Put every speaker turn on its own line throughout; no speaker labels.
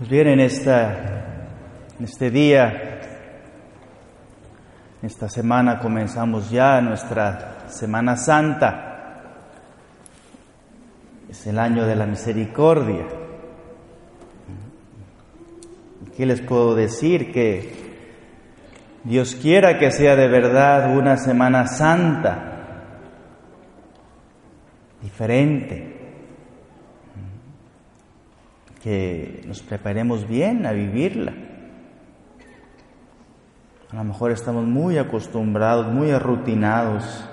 Pues bien, en, esta, en este día, esta semana comenzamos ya nuestra Semana Santa. Es el año de la misericordia. ¿Qué les puedo decir? Que Dios quiera que sea de verdad una Semana Santa, diferente que nos preparemos bien a vivirla. A lo mejor estamos muy acostumbrados, muy arrutinados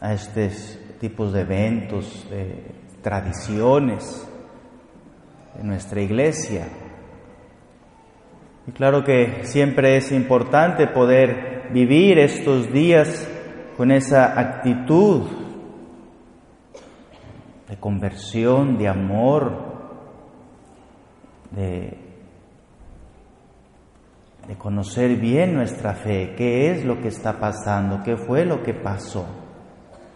a estos tipos de eventos, de tradiciones de nuestra iglesia. Y claro que siempre es importante poder vivir estos días con esa actitud de conversión, de amor, de, conocer bien nuestra fe, qué es lo que está pasando, qué fue lo que pasó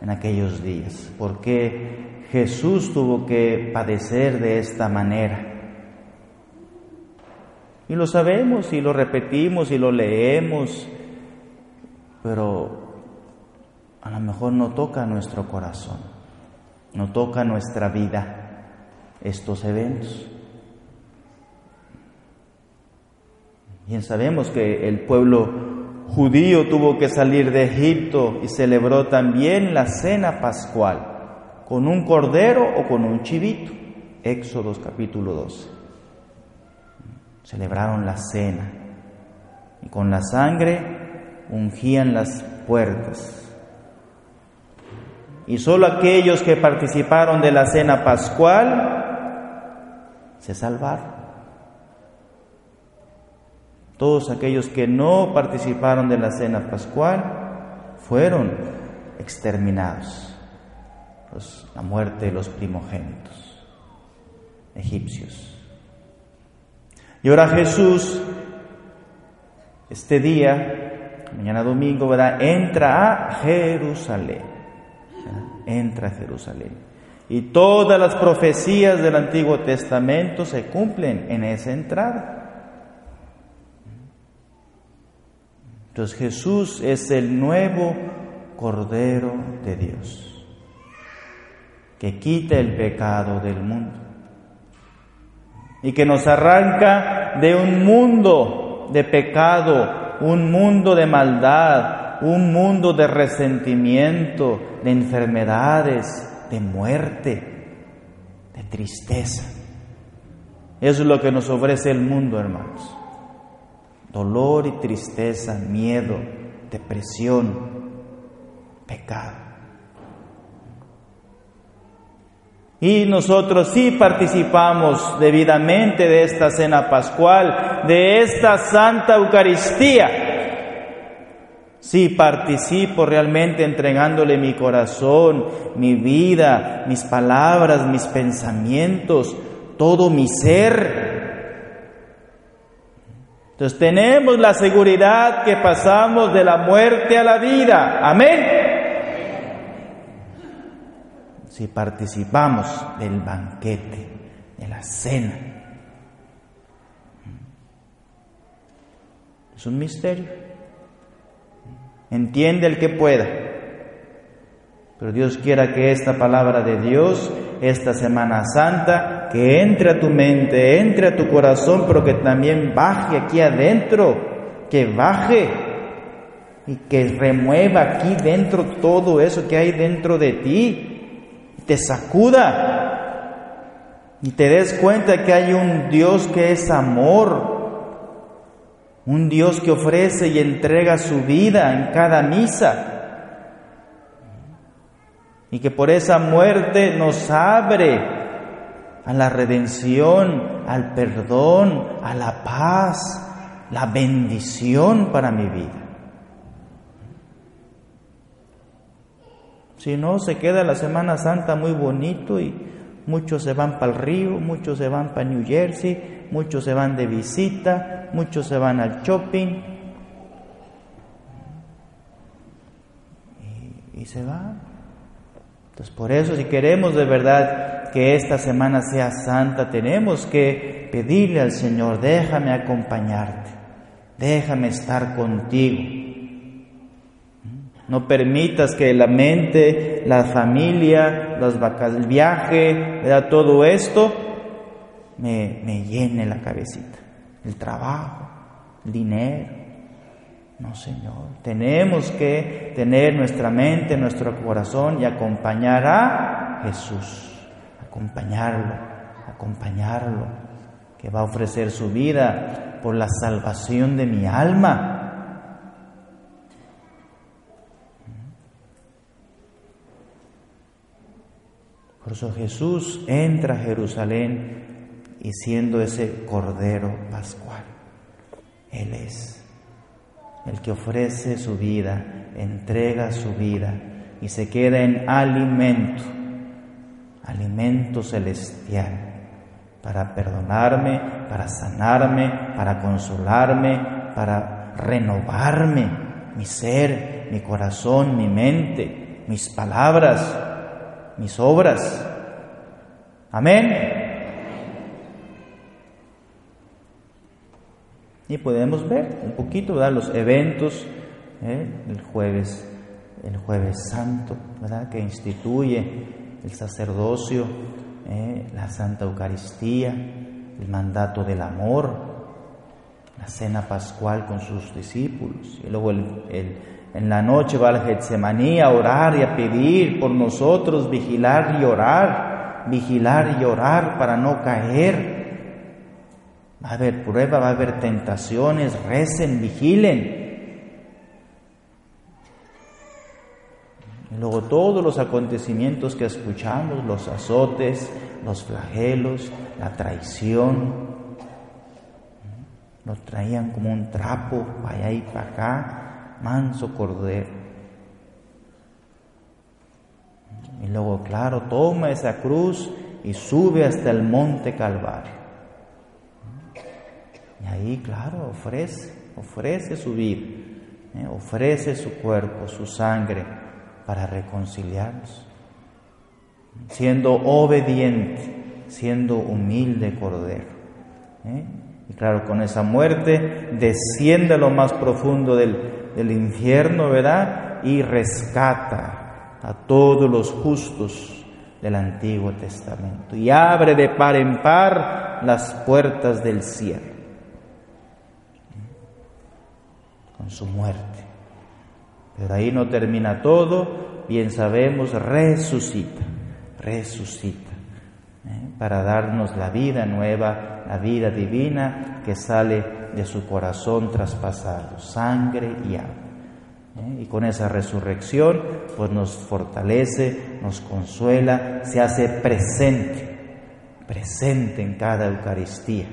en aquellos días, por qué Jesús tuvo que padecer de esta manera. Y lo sabemos y lo repetimos y lo leemos, pero a lo mejor no toca nuestro corazón, no toca nuestra vida estos eventos. Bien sabemos que el pueblo judío tuvo que salir de Egipto y celebró también la cena pascual con un cordero o con un chivito. Éxodos capítulo 12. Celebraron la cena y con la sangre ungían las puertas. Y solo aquellos que participaron de la cena pascual se salvaron. Todos aquellos que no participaron de la cena pascual fueron exterminados. Pues, la muerte de los primogénitos egipcios. Y ahora Jesús, este día, mañana domingo, ¿verdad? entra a Jerusalén. Entra a Jerusalén. Y todas las profecías del Antiguo Testamento se cumplen en esa entrada. Entonces Jesús es el nuevo Cordero de Dios, que quita el pecado del mundo y que nos arranca de un mundo de pecado, un mundo de maldad, un mundo de resentimiento, de enfermedades, de muerte, de tristeza. Es lo que nos ofrece el mundo, hermanos dolor y tristeza, miedo, depresión, pecado. Y nosotros sí participamos debidamente de esta cena pascual, de esta Santa Eucaristía. Sí participo realmente entregándole mi corazón, mi vida, mis palabras, mis pensamientos, todo mi ser entonces tenemos la seguridad que pasamos de la muerte a la vida. Amén. Si participamos del banquete, de la cena. Es un misterio. Entiende el que pueda. Pero Dios quiera que esta palabra de Dios, esta Semana Santa, que entre a tu mente, entre a tu corazón, pero que también baje aquí adentro, que baje y que remueva aquí dentro todo eso que hay dentro de ti, te sacuda y te des cuenta que hay un Dios que es amor, un Dios que ofrece y entrega su vida en cada misa. Y que por esa muerte nos abre a la redención, al perdón, a la paz, la bendición para mi vida. Si no, se queda la Semana Santa muy bonito y muchos se van para el río, muchos se van para New Jersey, muchos se van de visita, muchos se van al shopping y, se van. Entonces, por eso, si queremos de verdad que esta semana sea santa, tenemos que pedirle al Señor, déjame acompañarte, déjame estar contigo. No permitas que la mente, la familia, las vacas, el viaje, todo esto me, me llene la cabecita. El trabajo, el dinero, no, Señor. Tenemos que tener nuestra mente, nuestro corazón y acompañar a Jesús. Acompañarlo, acompañarlo, que va a ofrecer su vida por la salvación de mi alma. Por eso Jesús entra a Jerusalén y siendo ese Cordero Pascual, Él es el que ofrece su vida, entrega su vida y se queda en alimento, alimento celestial, para perdonarme, para sanarme, para consolarme, para renovarme, mi ser, mi corazón, mi mente, mis palabras, mis obras. Amén. Y podemos ver un poquito los eventos, ¿eh? el jueves, el jueves santo, ¿verdad? que instituye el sacerdocio, ¿eh? la Santa Eucaristía, el mandato del amor, la cena pascual con sus discípulos. Y luego en la noche va al Getsemaní a orar y a pedir por nosotros, vigilar y orar, vigilar y orar para no caer Va a haber prueba, va a haber tentaciones, recen, vigilen. Y luego todos los acontecimientos que escuchamos, los azotes, los flagelos, la traición, lo traían como un trapo, para allá y para acá, manso cordero. Y luego, claro, toma esa cruz y sube hasta el monte Calvario. Y ahí, claro, ofrece, ofrece su vida, ¿eh? ofrece su cuerpo, su sangre para reconciliarnos. Siendo obediente, siendo humilde cordero. ¿eh? Y claro, con esa muerte desciende a lo más profundo del, del infierno, ¿verdad? Y rescata a todos los justos del Antiguo Testamento y abre de par en par las puertas del cielo. con su muerte. Pero ahí no termina todo, bien sabemos, resucita, resucita, ¿eh? para darnos la vida nueva, la vida divina que sale de su corazón traspasado, sangre y agua. ¿eh? Y con esa resurrección, pues nos fortalece, nos consuela, se hace presente, presente en cada Eucaristía.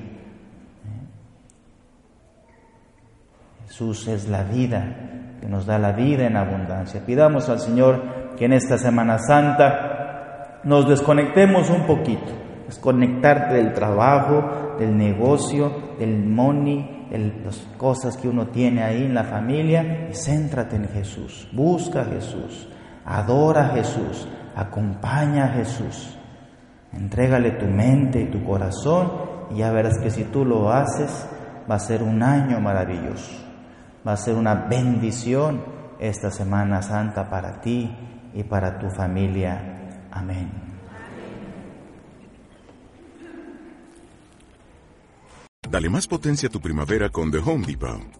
Jesús es la vida, que nos da la vida en abundancia. Pidamos al Señor que en esta Semana Santa nos desconectemos un poquito, desconectarte del trabajo, del negocio, del money, de las cosas que uno tiene ahí en la familia y céntrate en Jesús. Busca a Jesús, adora a Jesús, acompaña a Jesús. Entrégale tu mente y tu corazón y ya verás que si tú lo haces va a ser un año maravilloso. Va a ser una bendición esta Semana Santa para ti y para tu familia. Amén.
Dale más potencia a tu primavera con The Home Depot.